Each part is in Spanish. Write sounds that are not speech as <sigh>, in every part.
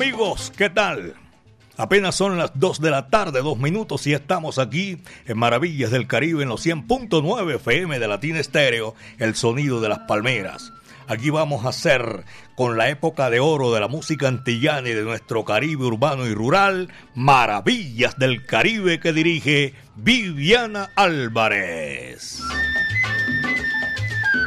Amigos, ¿qué tal? Apenas son las 2 de la tarde, dos minutos y estamos aquí en Maravillas del Caribe en los 100.9 FM de Latina Estéreo, el sonido de las palmeras. Aquí vamos a hacer con la época de oro de la música antillana y de nuestro Caribe urbano y rural, Maravillas del Caribe que dirige Viviana Álvarez.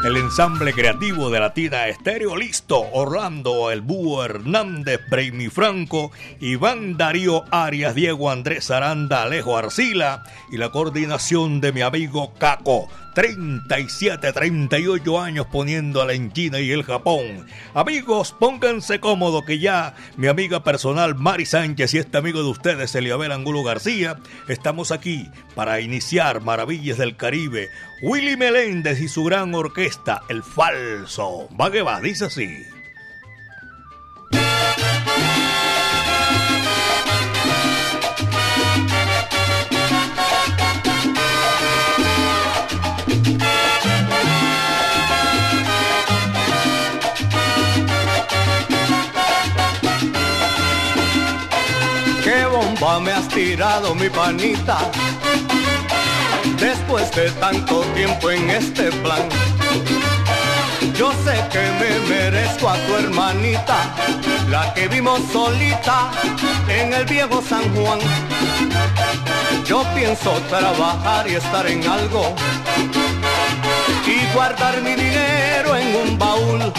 El ensamble creativo de Latina Estéreo listo. Orlando, El Búho Hernández, Braymi Franco, Iván Darío Arias, Diego Andrés Aranda, Alejo Arcila y la coordinación de mi amigo Caco. 37, 38 años poniéndola en China y el Japón. Amigos, pónganse cómodo que ya mi amiga personal Mari Sánchez y este amigo de ustedes, Eliabel Angulo García, estamos aquí para iniciar Maravillas del Caribe. Willy Meléndez y su gran orquesta, El Falso. Va que va, dice así. me has tirado mi panita. Después de tanto tiempo en este plan, yo sé que me merezco a tu hermanita, la que vimos solita en el viejo San Juan. Yo pienso trabajar y estar en algo y guardar mi dinero en un baúl.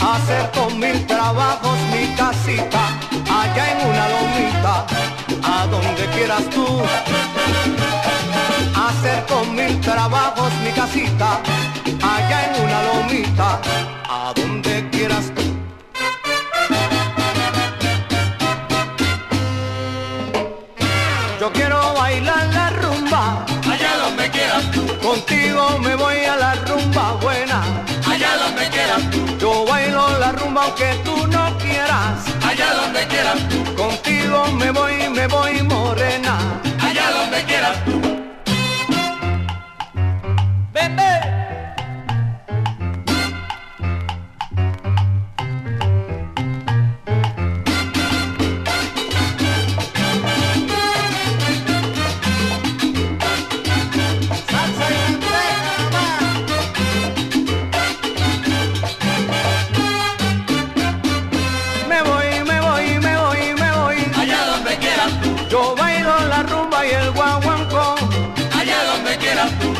Hacer con mil trabajos mi casita allá en una lomita, a donde quieras tú. Hacer con mil trabajos mi casita, allá en una lomita, a donde quieras tú. Yo quiero bailar la rumba, allá donde quieras tú. Contigo me voy a la rumba buena, allá donde quieras tú. Yo bailo la rumba aunque tú no quieras allá donde quieras tú. Contigo me voy, me voy morena,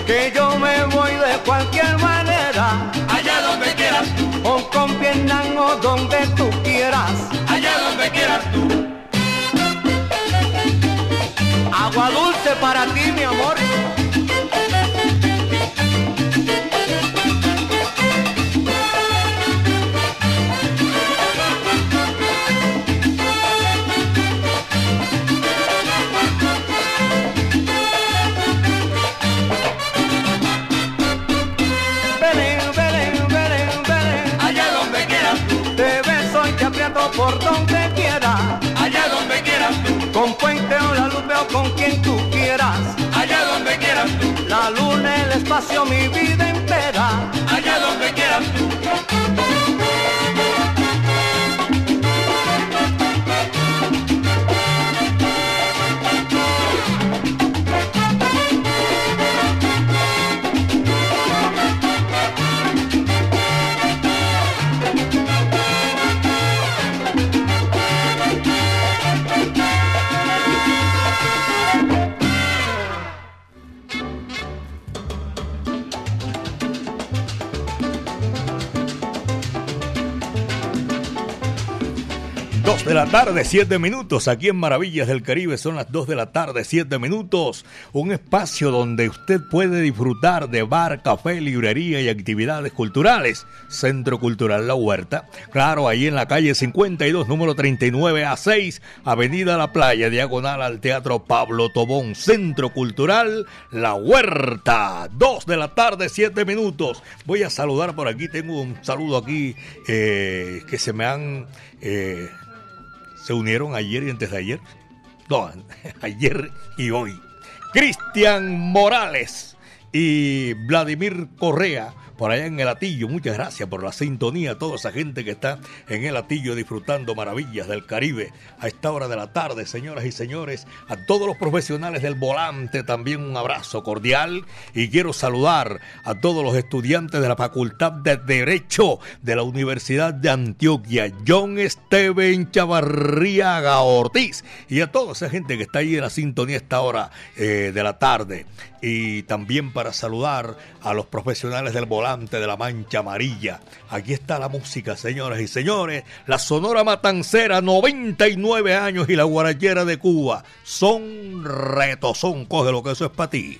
que yo me voy de cualquier manera. Allá donde quieras tú. O con Vietnam o donde tú quieras. Allá donde quieras tú. Agua dulce para ti, mi amor. Con quien tú quieras. Allá donde quieras tú. La luna, el espacio, mi vida entera. Allá donde quieras tú. La tarde, 7 minutos. Aquí en Maravillas del Caribe son las 2 de la tarde, 7 minutos. Un espacio donde usted puede disfrutar de bar, café, librería y actividades culturales. Centro Cultural La Huerta. Claro, ahí en la calle 52, número 39 a 6, Avenida La Playa, diagonal al Teatro Pablo Tobón. Centro Cultural La Huerta. 2 de la tarde, 7 minutos. Voy a saludar por aquí. Tengo un saludo aquí eh, que se me han... Eh, se unieron ayer y antes de ayer. No, <laughs> ayer y hoy. Cristian Morales y Vladimir Correa por allá en el Atillo. Muchas gracias por la sintonía a toda esa gente que está en el Atillo disfrutando maravillas del Caribe a esta hora de la tarde, señoras y señores. A todos los profesionales del volante también un abrazo cordial y quiero saludar a todos los estudiantes de la Facultad de Derecho de la Universidad de Antioquia, John Steven Chavarriaga Ortiz y a toda esa gente que está ahí en la sintonía a esta hora eh, de la tarde y también para saludar a los profesionales del volante de la Mancha Amarilla. Aquí está la música, señoras y señores. La Sonora Matancera, 99 años y la Guarachera de Cuba. Son retos, son coge lo que eso es para ti.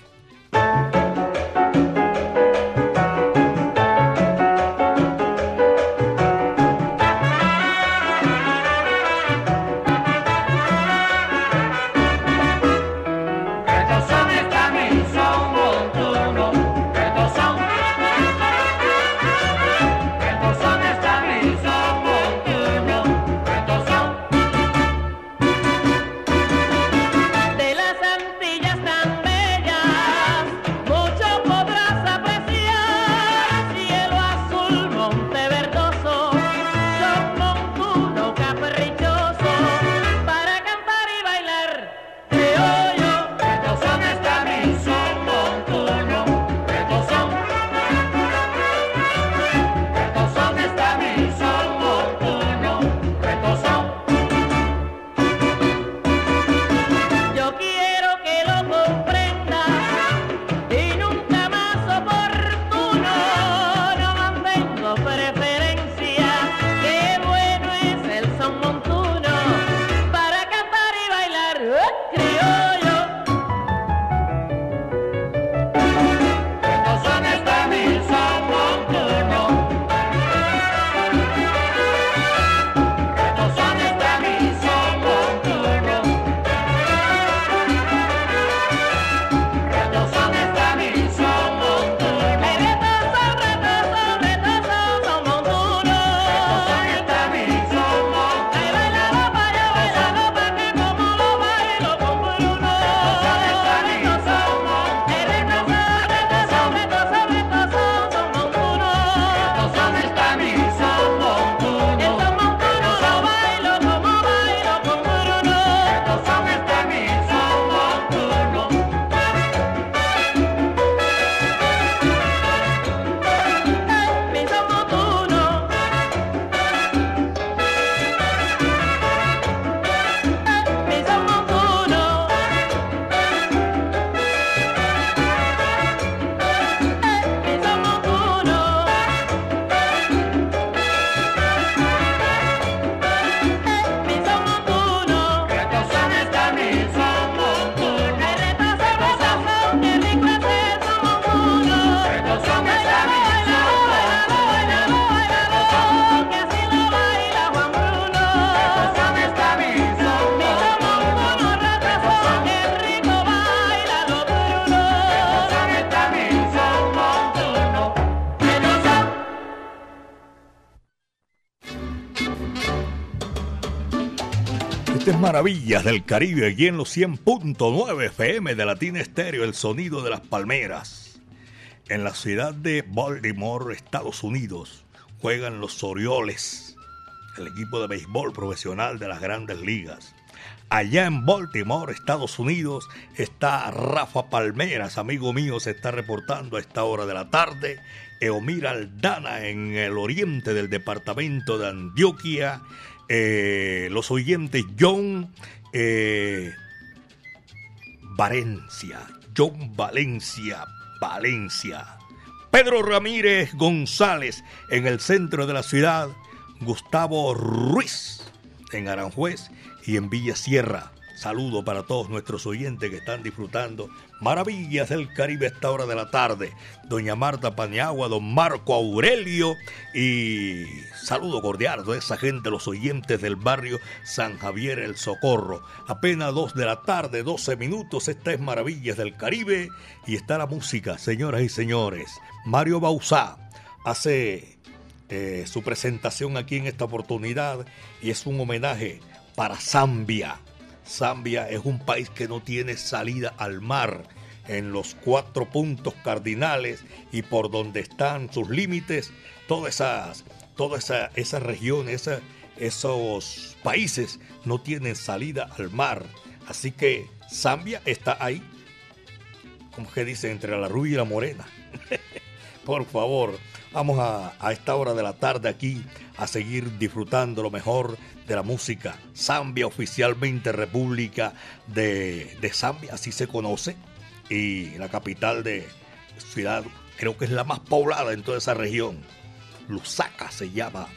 Maravillas del Caribe, aquí en los 100.9 FM de Latina Estéreo, el sonido de las palmeras. En la ciudad de Baltimore, Estados Unidos, juegan los Orioles, el equipo de béisbol profesional de las grandes ligas. Allá en Baltimore, Estados Unidos, está Rafa Palmeras, amigo mío, se está reportando a esta hora de la tarde. Eomir Aldana en el oriente del departamento de Antioquia eh, los oyentes John eh, Valencia, John Valencia, Valencia. Pedro Ramírez González en el centro de la ciudad, Gustavo Ruiz en Aranjuez y en Villa Sierra. Saludo para todos nuestros oyentes que están disfrutando maravillas del Caribe a esta hora de la tarde. Doña Marta Paniagua, don Marco Aurelio y saludo cordial a esa gente, los oyentes del barrio San Javier El Socorro. Apenas dos de la tarde, 12 minutos, esta es Maravillas del Caribe y está la música, señoras y señores. Mario Bausá hace eh, su presentación aquí en esta oportunidad y es un homenaje para Zambia Zambia es un país que no tiene salida al mar en los cuatro puntos cardinales y por donde están sus límites, todas esas, toda esa, esa región, esos países no tienen salida al mar. Así que Zambia está ahí, como que dice, entre la rubia y la morena. <laughs> por favor, vamos a, a esta hora de la tarde aquí a seguir disfrutando lo mejor de la música. Zambia, oficialmente República de, de Zambia, así se conoce. Y la capital de ciudad, creo que es la más poblada en toda esa región. Lusaka se llama,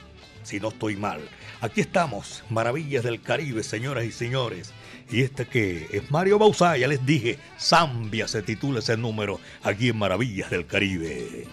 si no estoy mal. Aquí estamos, Maravillas del Caribe, señoras y señores. Y este que es Mario Bausá, ya les dije, Zambia se titula ese número aquí en Maravillas del Caribe.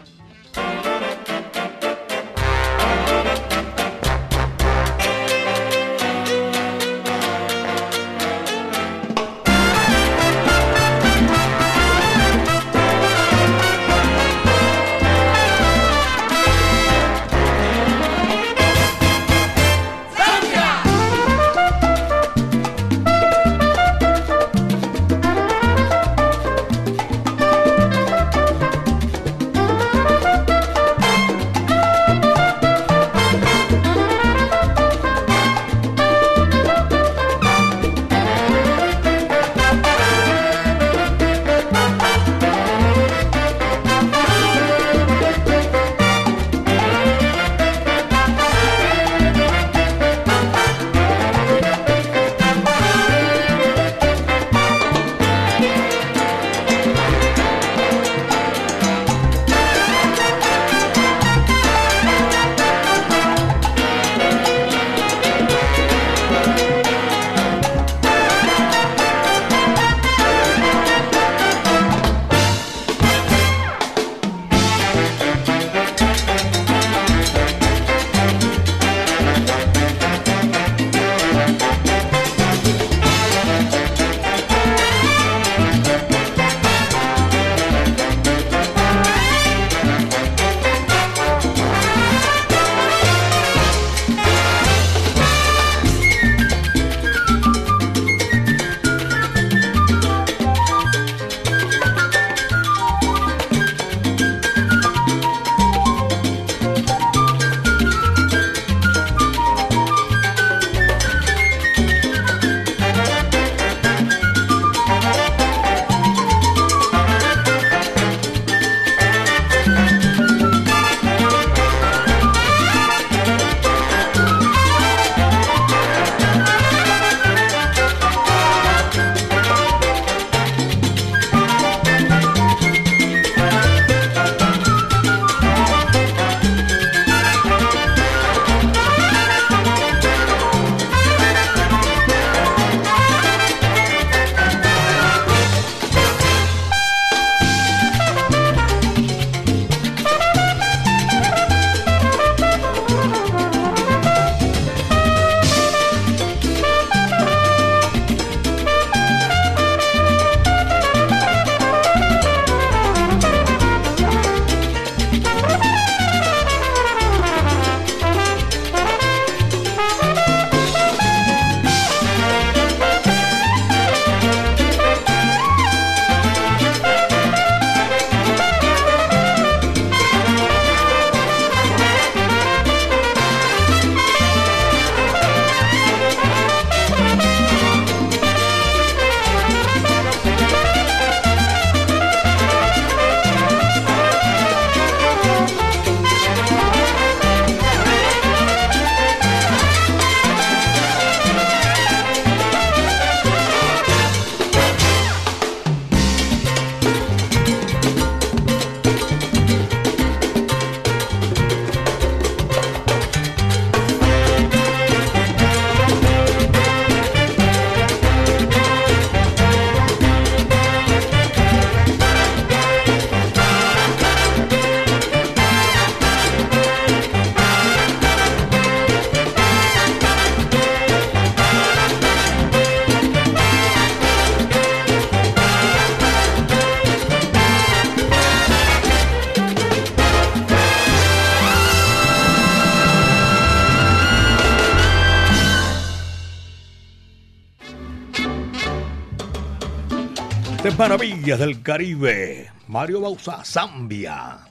Maravillas del Caribe, Mario Bausa, Zambia.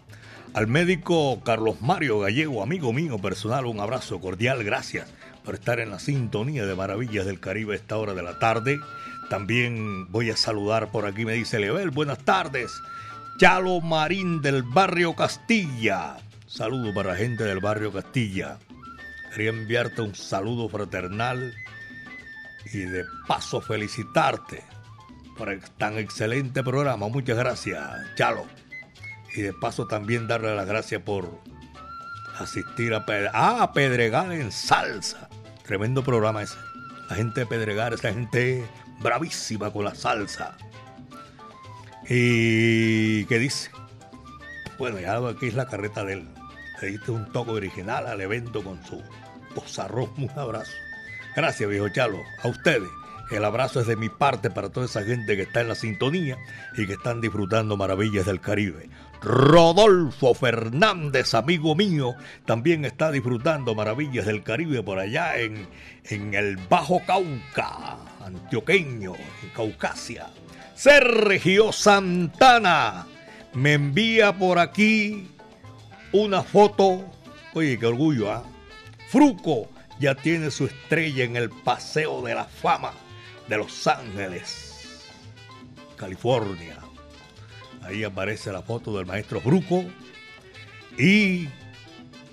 Al médico Carlos Mario Gallego, amigo mío personal, un abrazo cordial, gracias por estar en la sintonía de Maravillas del Caribe esta hora de la tarde. También voy a saludar por aquí, me dice Level, buenas tardes. Chalo Marín del barrio Castilla. Saludo para la gente del barrio Castilla. Quería enviarte un saludo fraternal y de paso felicitarte por tan excelente programa. Muchas gracias, Chalo. Y de paso también darle las gracias por asistir a, ah, Pedregal en salsa. Tremendo programa ese. La gente de Pedregal, esa gente bravísima con la salsa. ¿Y qué dice? Bueno, ya aquí es la carreta de él. Le diste un toque original al evento con su posarrón. Un abrazo. Gracias, viejo Chalo. A ustedes. El abrazo es de mi parte para toda esa gente que está en la sintonía y que están disfrutando maravillas del Caribe. Rodolfo Fernández, amigo mío, también está disfrutando maravillas del Caribe por allá en, en el Bajo Cauca, antioqueño, en Caucasia. Sergio Santana me envía por aquí una foto. Oye, qué orgullo, ¿ah? Fruco ya tiene su estrella en el Paseo de la Fama de Los Ángeles, California. Ahí aparece la foto del maestro Fruco y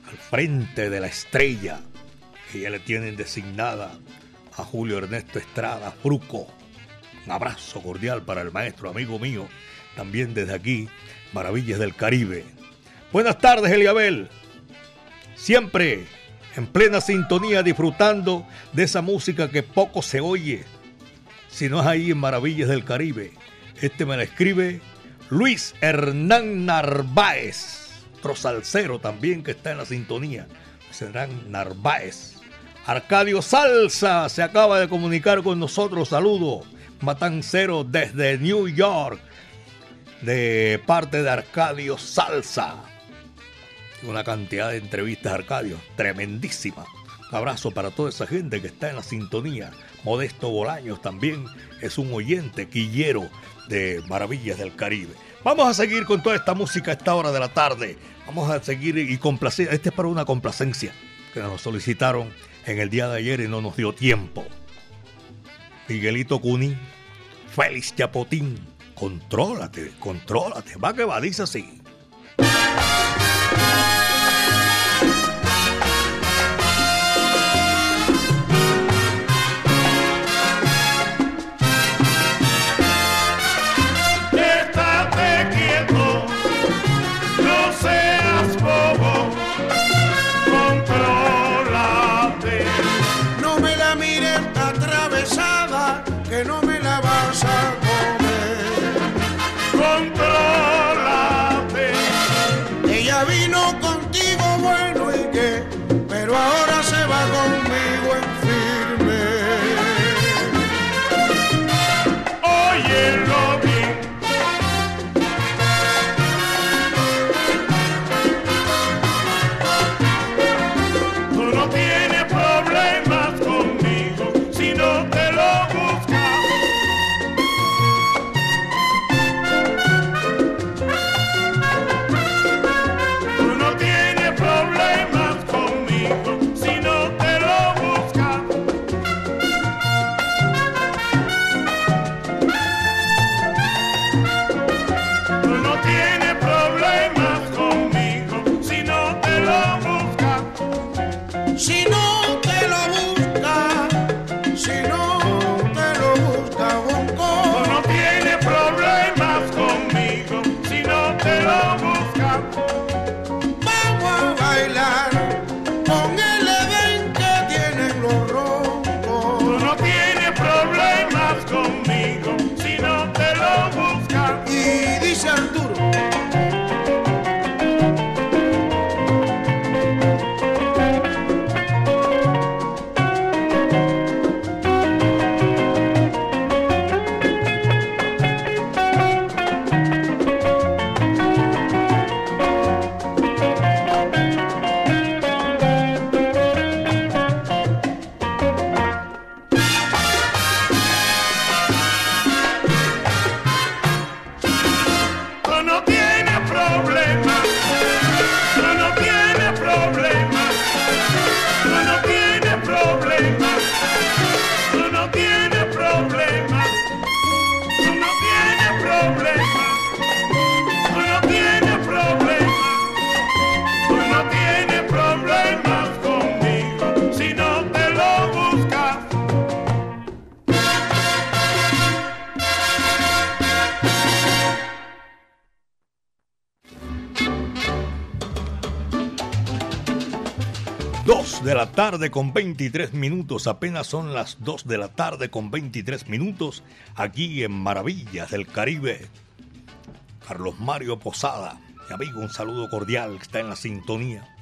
al frente de la estrella que ya le tienen designada a Julio Ernesto Estrada Fruco. Un abrazo cordial para el maestro, amigo mío, también desde aquí, Maravillas del Caribe. Buenas tardes, Eliabel. Siempre en plena sintonía disfrutando de esa música que poco se oye, si no es ahí en Maravillas del Caribe. Este me la escribe Luis Hernán Narváez, otro salsero también que está en la sintonía. Hernán Narváez. Arcadio Salsa se acaba de comunicar con nosotros. Saludo. Matancero desde New York. De parte de Arcadio Salsa. Una cantidad de entrevistas, Arcadio. Tremendísima. Abrazo para toda esa gente que está en la sintonía. Modesto Bolaños también es un oyente quillero de Maravillas del Caribe. Vamos a seguir con toda esta música a esta hora de la tarde. Vamos a seguir y complacer. Este es para una complacencia que nos solicitaron en el día de ayer y no nos dio tiempo. Miguelito Cuni, Félix Chapotín, contrólate, contrólate. Va que va, dice así. Con 23 minutos, apenas son las 2 de la tarde con 23 minutos, aquí en Maravillas del Caribe. Carlos Mario Posada, mi amigo, un saludo cordial que está en la sintonía.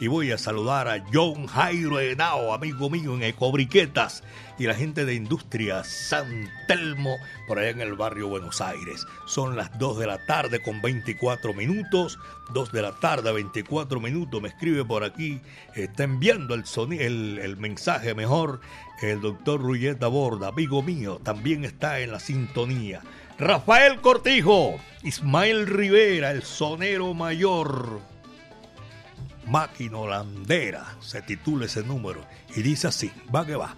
Y voy a saludar a John Jairo Henao, amigo mío en Ecobriquetas, y la gente de Industria San Telmo, por allá en el barrio Buenos Aires. Son las 2 de la tarde con 24 minutos. 2 de la tarde, 24 minutos. Me escribe por aquí, está enviando el, el, el mensaje mejor. El doctor Ruyeta Borda, amigo mío, también está en la sintonía. Rafael Cortijo, Ismael Rivera, el sonero mayor. Máquina Holandera, se titula ese número y dice así, va que va.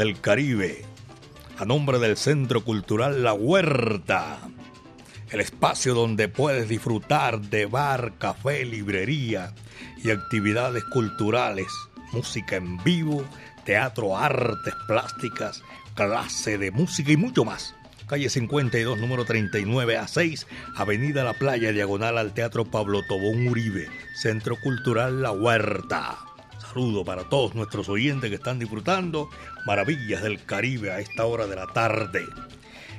Del Caribe, a nombre del Centro Cultural La Huerta, el espacio donde puedes disfrutar de bar, café, librería y actividades culturales, música en vivo, teatro, artes plásticas, clase de música y mucho más. Calle 52, número 39 a 6, Avenida La Playa, diagonal al Teatro Pablo Tobón Uribe, Centro Cultural La Huerta saludo para todos nuestros oyentes que están disfrutando Maravillas del Caribe a esta hora de la tarde.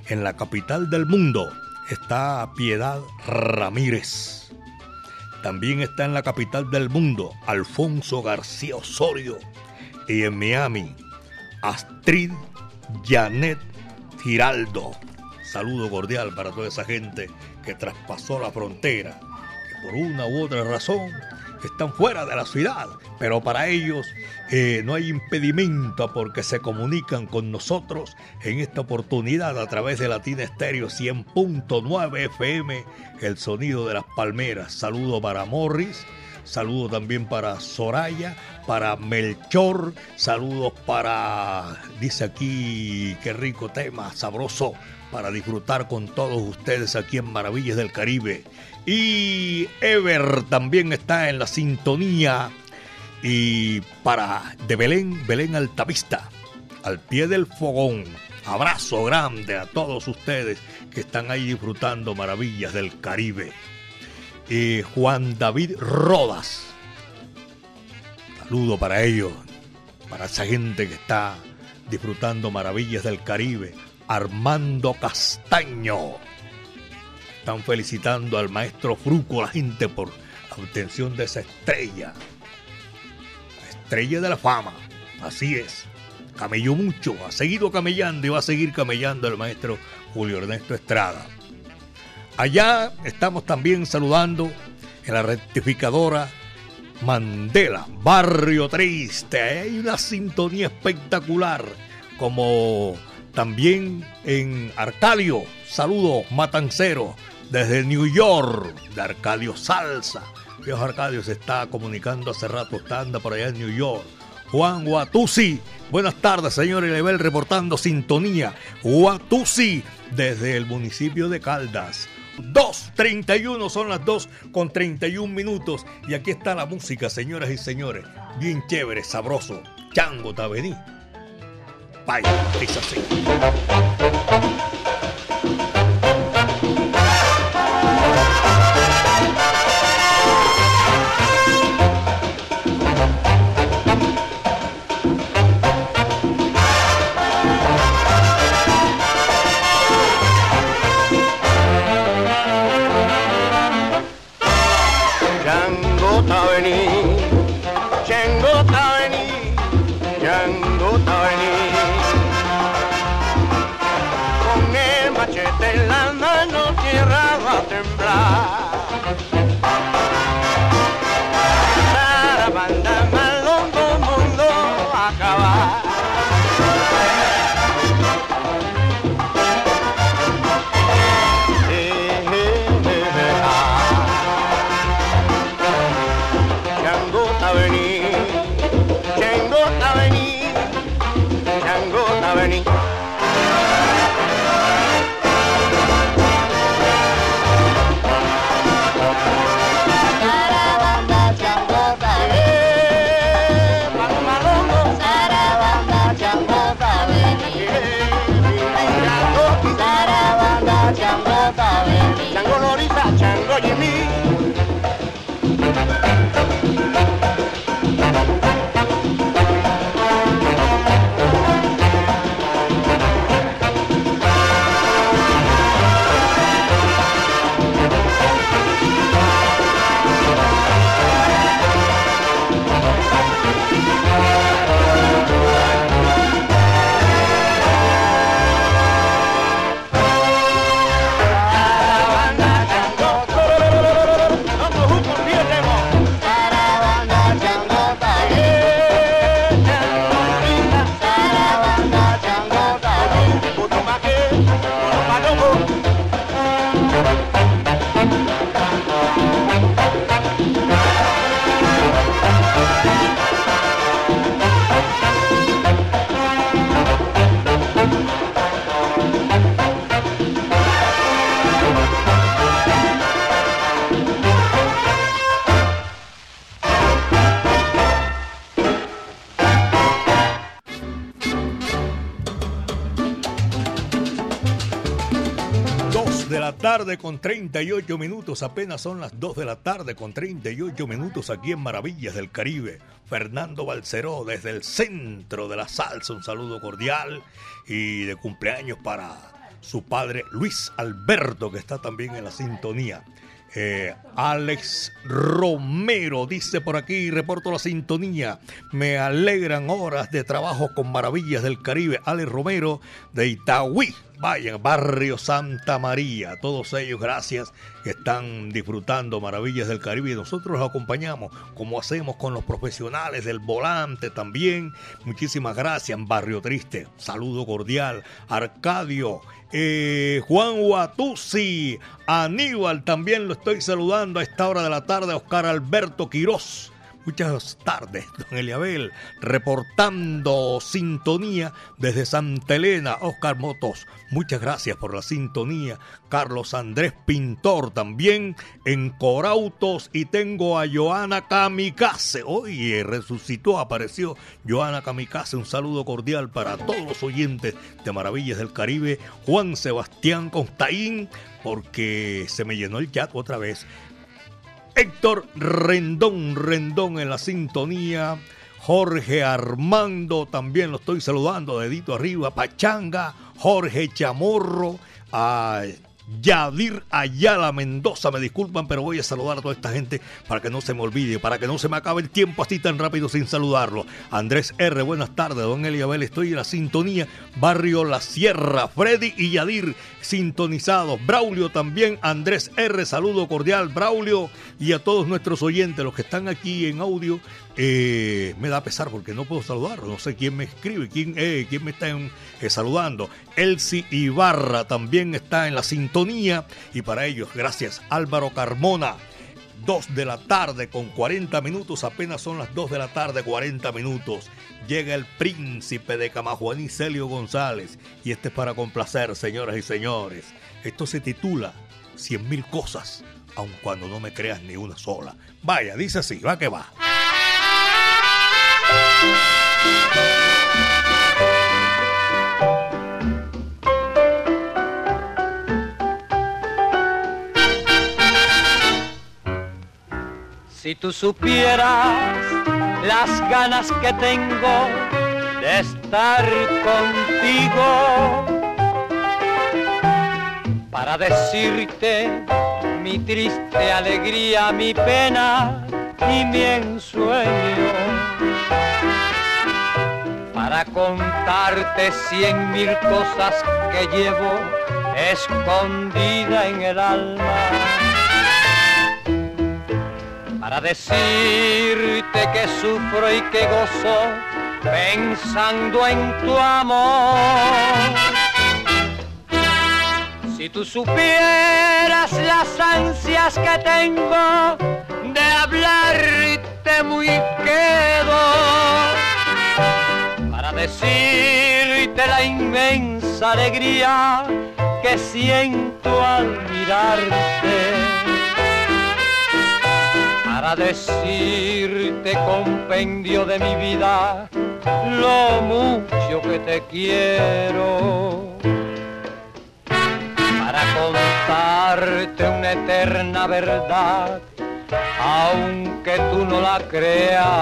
En la capital del mundo está Piedad Ramírez. También está en la capital del mundo, Alfonso García Osorio. Y en Miami, Astrid Janet Giraldo. Saludo cordial para toda esa gente que traspasó la frontera, que por una u otra razón están fuera de la ciudad, pero para ellos eh, no hay impedimento porque se comunican con nosotros en esta oportunidad a través de Latina Estéreo 100.9 FM, el sonido de las palmeras. Saludo para Morris, saludo también para Soraya, para Melchor, saludos para, dice aquí, qué rico tema, sabroso, para disfrutar con todos ustedes aquí en Maravillas del Caribe. Y Ever también está en la sintonía. Y para de Belén, Belén Altavista, al pie del fogón. Abrazo grande a todos ustedes que están ahí disfrutando maravillas del Caribe. Y Juan David Rodas. Saludo para ellos, para esa gente que está disfrutando maravillas del Caribe. Armando Castaño. Están felicitando al maestro Fruco, la gente, por obtención de esa estrella. La estrella de la fama. Así es. Camelló mucho, ha seguido camellando y va a seguir camellando el maestro Julio Ernesto Estrada. Allá estamos también saludando en la rectificadora Mandela, Barrio Triste. Hay una sintonía espectacular como también en Arcadio. Saludos, Matancero desde New York, de Arcadio Salsa. Viejo Arcadio se está comunicando hace rato, está anda por allá en New York. Juan Guatusi, buenas tardes, señor Level, reportando sintonía. Guatusi, desde el municipio de Caldas. 2.31 son las 2 con 31 minutos. Y aquí está la música, señoras y señores. Bien chévere, sabroso. Chango Tabení. Vaya, es así. Tarde con 38 minutos, apenas son las 2 de la tarde con 38 minutos aquí en Maravillas del Caribe. Fernando Balceró desde el centro de la salsa, un saludo cordial y de cumpleaños para su padre Luis Alberto que está también en la sintonía. Eh, Alex Romero dice por aquí, reporto la sintonía. Me alegran horas de trabajo con maravillas del Caribe. Ale Romero de Itagüí. Vaya, barrio Santa María. Todos ellos, gracias, están disfrutando maravillas del Caribe y nosotros los acompañamos como hacemos con los profesionales del volante también. Muchísimas gracias, Barrio Triste. Saludo cordial. Arcadio eh, Juan Huatusi, Aníbal, también lo estoy saludando a esta hora de la tarde, Oscar Alberto Quirós. Muchas tardes, don Eliabel, reportando sintonía desde Santa Elena, Oscar Motos. Muchas gracias por la sintonía. Carlos Andrés Pintor también en Corautos y tengo a Joana Kamikaze. Oye, resucitó, apareció Joana Kamikaze. Un saludo cordial para todos los oyentes de Maravillas del Caribe. Juan Sebastián Constaín, porque se me llenó el chat otra vez. Héctor Rendón, Rendón en la sintonía. Jorge Armando, también lo estoy saludando, dedito arriba. Pachanga, Jorge Chamorro, a Yadir Ayala Mendoza. Me disculpan, pero voy a saludar a toda esta gente para que no se me olvide, para que no se me acabe el tiempo así tan rápido sin saludarlo. Andrés R., buenas tardes. Don Eliabel, estoy en la sintonía. Barrio La Sierra, Freddy y Yadir sintonizados. Braulio también, Andrés R., saludo cordial. Braulio y a todos nuestros oyentes, los que están aquí en audio. Eh, me da pesar porque no puedo saludar, no sé quién me escribe, quién, eh, quién me está eh, saludando. Elsie Ibarra también está en la sintonía y para ellos, gracias Álvaro Carmona. 2 de la tarde con 40 minutos, apenas son las 2 de la tarde 40 minutos. Llega el príncipe de Camajuaní, Celio González, y este es para complacer, señoras y señores. Esto se titula Cien mil cosas, aun cuando no me creas ni una sola. Vaya, dice así, va que va. Si tú supieras las ganas que tengo de estar contigo para decirte mi triste alegría, mi pena y mi ensueño. Para contarte cien mil cosas que llevo escondida en el alma. Para decirte que sufro y que gozo pensando en tu amor. Si tú supieras las ansias que tengo de hablarte muy quedo decirte la inmensa alegría que siento al mirarte para decirte compendio de mi vida lo mucho que te quiero para contarte una eterna verdad aunque tú no la creas.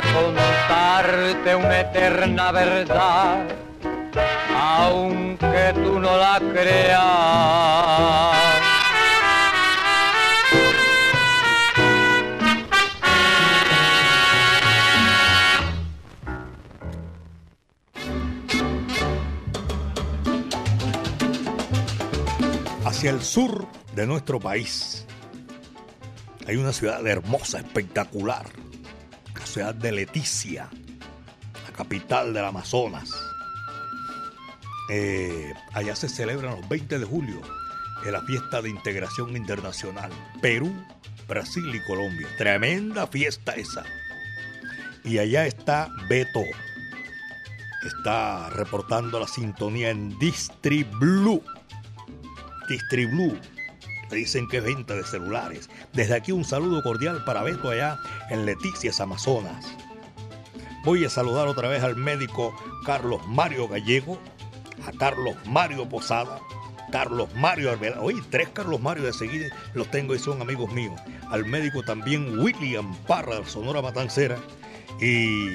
para contarte una eterna verdad, aunque tú no la creas. Hacia el sur de nuestro país hay una ciudad hermosa, espectacular ciudad de Leticia, la capital del Amazonas. eh, allá se celebran los 20 de julio en la fiesta de integración internacional. Perú, Brasil y Colombia. Tremenda fiesta esa. Y allá está Beto. Está reportando la sintonía en Distriblu. Distriblu. Dicen que es venta de celulares. Desde aquí un saludo cordial para Beto allá en Leticias, Amazonas. Voy a saludar otra vez al médico Carlos Mario Gallego, a Carlos Mario Posada, Carlos Mario Arbela. Oye, tres Carlos Mario de seguida los tengo y son amigos míos. Al médico también William Parra, Sonora Matancera. Y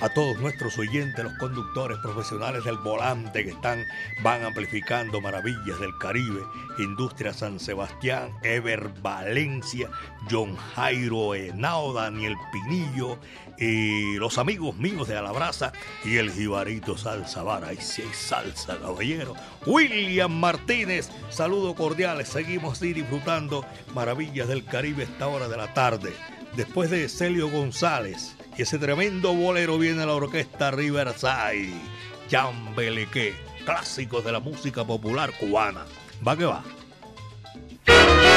a todos nuestros oyentes, los conductores profesionales del volante que están, van amplificando maravillas del Caribe, Industria San Sebastián, Ever Valencia, John Jairo Henao, Daniel Pinillo, y los amigos míos de Alabraza y el jibarito Salsa Vara. Ahí sí hay salsa, caballero. William Martínez, saludo cordiales. Seguimos disfrutando maravillas del Caribe esta hora de la tarde. Después de Celio González y ese tremendo bolero viene la orquesta Riverside. Chambeleque, clásicos de la música popular cubana. Va que va.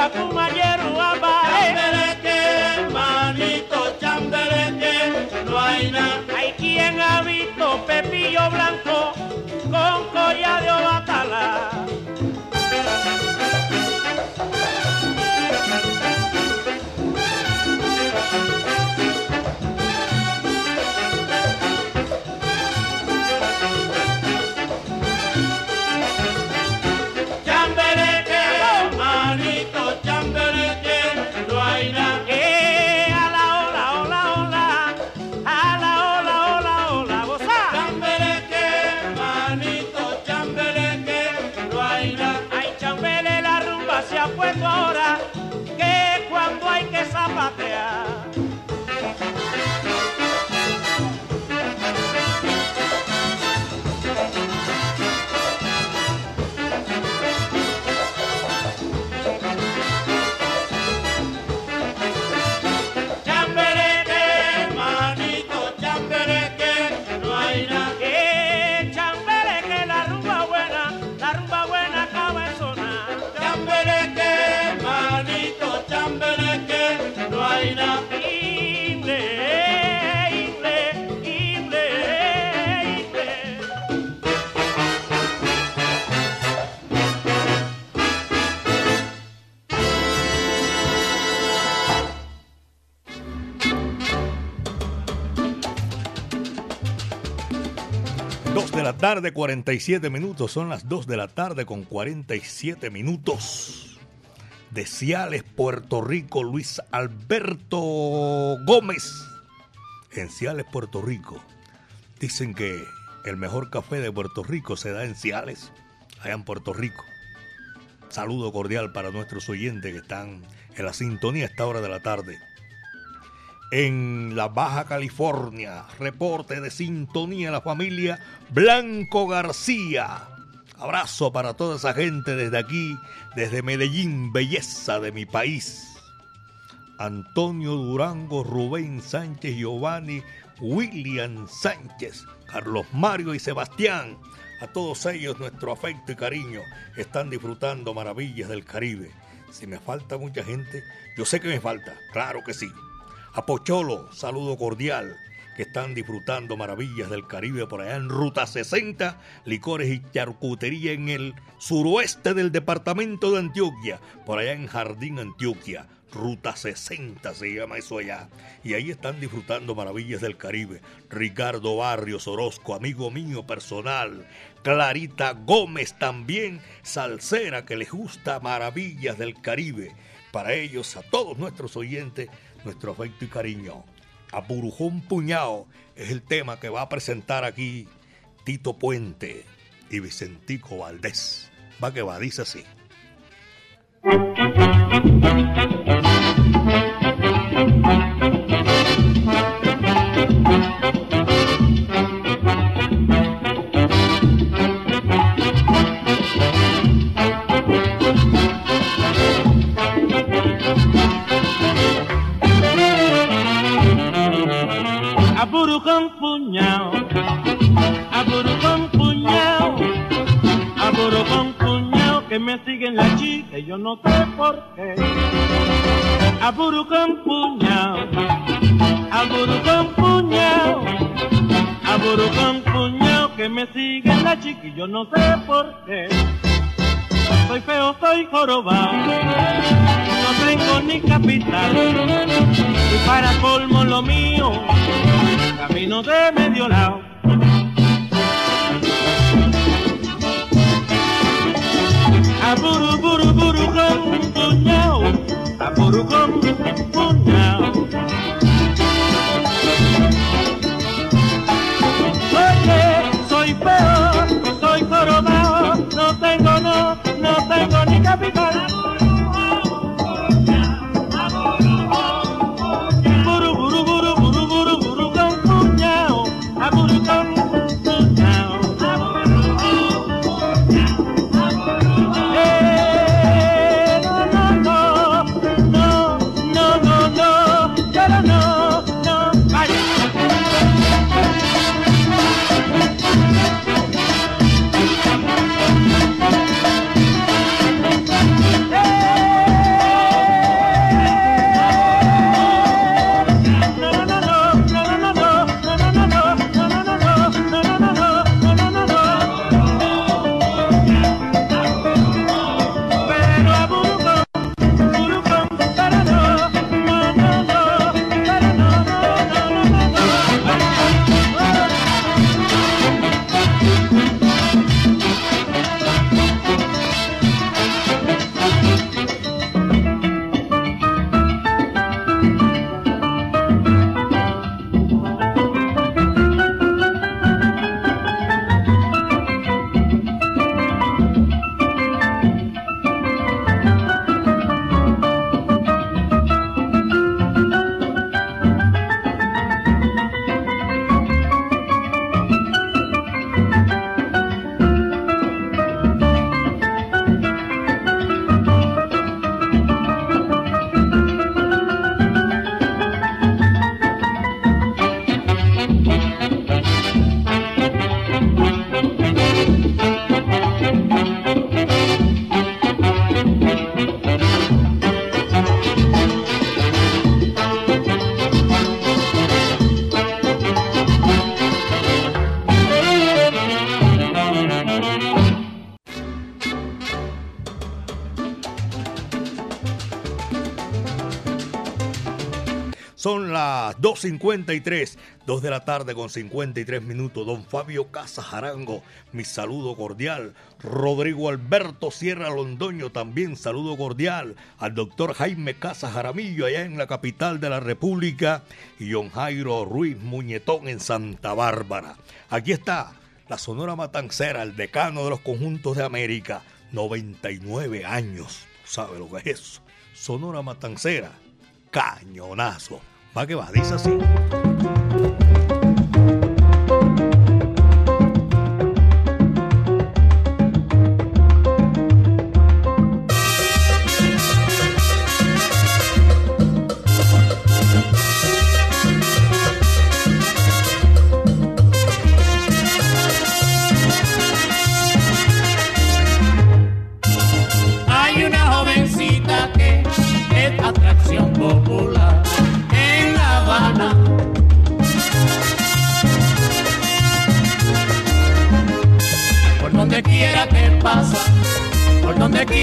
Chacumayero abajo, eh. chambeque manito, chambeque, no hay nada. hay quien ha visto pepillo blanco. Tarde, 47 minutos. Son las 2 de la tarde con 47 minutos. De Ciales, Puerto Rico, Luis Alberto Gómez. En Ciales, Puerto Rico. Dicen que el mejor café de Puerto Rico se da en Ciales, allá en Puerto Rico. Saludo cordial para nuestros oyentes que están en la sintonía a esta hora de la tarde en la Baja California. Reporte de sintonía la familia Blanco García. Abrazo para toda esa gente desde aquí, desde Medellín, belleza de mi país. Antonio Durango, Rubén Sánchez, Giovanni, William Sánchez, Carlos Mario y Sebastián. A todos ellos nuestro afecto y cariño. Están disfrutando maravillas del Caribe. Si me falta mucha gente, yo sé que me falta, claro que sí. A Pocholo, saludo cordial. que están disfrutando maravillas del Caribe por allá en Ruta 60, licores y charcutería en el suroeste del departamento de Antioquia, por allá en Jardín Antioquia. Ruta 60 se llama eso allá. Y ahí están disfrutando maravillas del Caribe. Ricardo Barrios Orozco, amigo mío personal. Clarita Gómez también, salsera que les gusta maravillas del Caribe. Para ellos, a todos nuestros oyentes, nuestro afecto y cariño. A Burujón Puñao es el tema que va a presentar aquí Tito Puente y Vicentico Valdés. Va que va, dice así. Yo no sé por qué. Aburu con puñao, aburu con puñao, aburu con puñao que me sigue la chica y yo no sé por qué. Soy feo, soy jorobado, no tengo ni capital. Y para colmo lo mío, camino de medio lado. Aburu, buru, buru, con puñao. Aburu, con puñao. 2.53, 2 de la tarde con 53 minutos. Don Fabio Casa Jarango, mi saludo cordial. Rodrigo Alberto Sierra Londoño, también saludo cordial. Al doctor Jaime Casa Jaramillo, allá en la capital de la República. Y don Jairo Ruiz Muñetón en Santa Bárbara. Aquí está la Sonora Matancera, el decano de los conjuntos de América. 99 años. ¿Sabe lo que es eso? Sonora Matancera cañonazo. Va que va, dice así.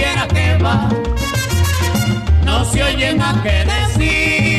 Que va, no se oye más que decir.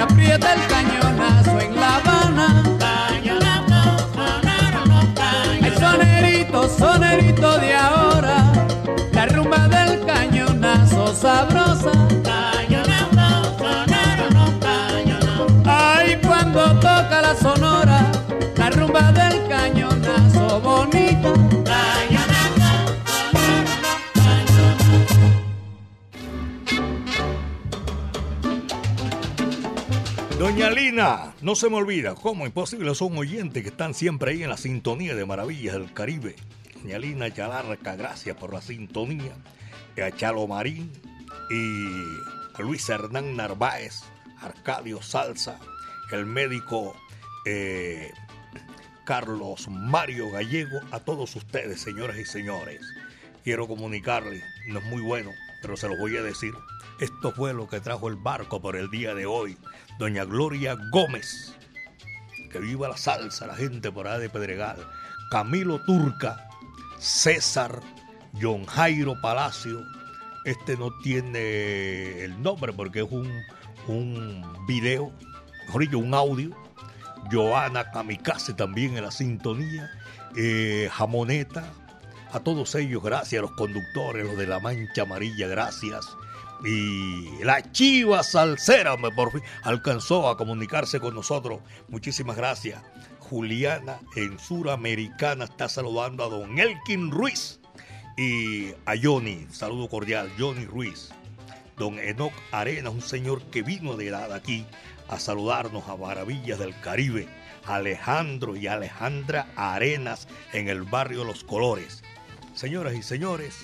Apriete el cañonazo en La Habana. El sonerito, sonerito de ahora, la rumba del cañonazo sabrosa. Ay, cuando toca la sonora, Doña no se me olvida, ¿cómo imposible son oyentes que están siempre ahí en la sintonía de Maravillas del Caribe? Doña Chalarca, gracias por la sintonía. A Chalo Marín y Luis Hernán Narváez, Arcadio Salsa, el médico eh, Carlos Mario Gallego, a todos ustedes, señoras y señores. Quiero comunicarles, no es muy bueno, pero se los voy a decir. Esto fue lo que trajo el barco por el día de hoy. Doña Gloria Gómez. Que viva la salsa, la gente por ahí de Pedregal. Camilo Turca. César. John Jairo Palacio. Este no tiene el nombre porque es un, un video, mejor dicho, un audio. Joana Kamikaze también en la sintonía. Eh, Jamoneta. A todos ellos, gracias. A los conductores, los de la Mancha Amarilla, gracias. Y la chiva salsera por fin alcanzó a comunicarse con nosotros. Muchísimas gracias. Juliana en Suramericana está saludando a don Elkin Ruiz y a Johnny. Saludo cordial, Johnny Ruiz. Don Enoc Arena, un señor que vino de edad aquí a saludarnos a Maravillas del Caribe. Alejandro y Alejandra Arenas en el barrio Los Colores. Señoras y señores,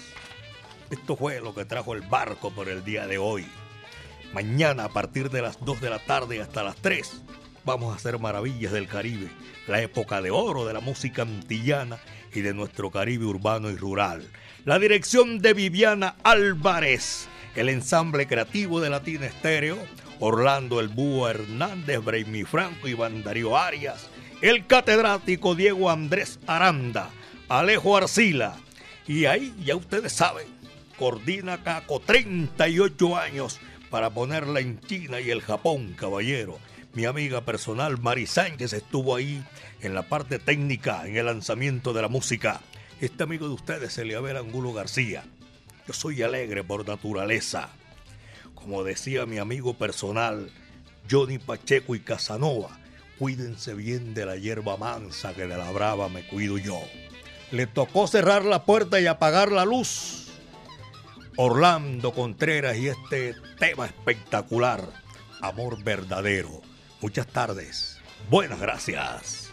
esto fue lo que trajo el barco por el día de hoy. Mañana a partir de las 2 de la tarde hasta las 3 vamos a hacer maravillas del Caribe, la época de oro de la música antillana y de nuestro Caribe urbano y rural. La dirección de Viviana Álvarez, el ensamble creativo de Latina Estéreo, Orlando El Búho Hernández, Braimi Franco, Iván Darío Arias, el catedrático Diego Andrés Aranda, Alejo Arcila. Y ahí ya ustedes saben, coordina Caco 38 años para ponerla en China y el Japón, caballero. Mi amiga personal Mari Sánchez estuvo ahí en la parte técnica, en el lanzamiento de la música. Este amigo de ustedes, Eliabel Angulo García. Yo soy alegre por naturaleza. Como decía mi amigo personal, Johnny Pacheco y Casanova, cuídense bien de la hierba mansa que de la brava me cuido yo. Le tocó cerrar la puerta y apagar la luz. Orlando Contreras y este tema espectacular, Amor Verdadero. Muchas tardes. Buenas gracias.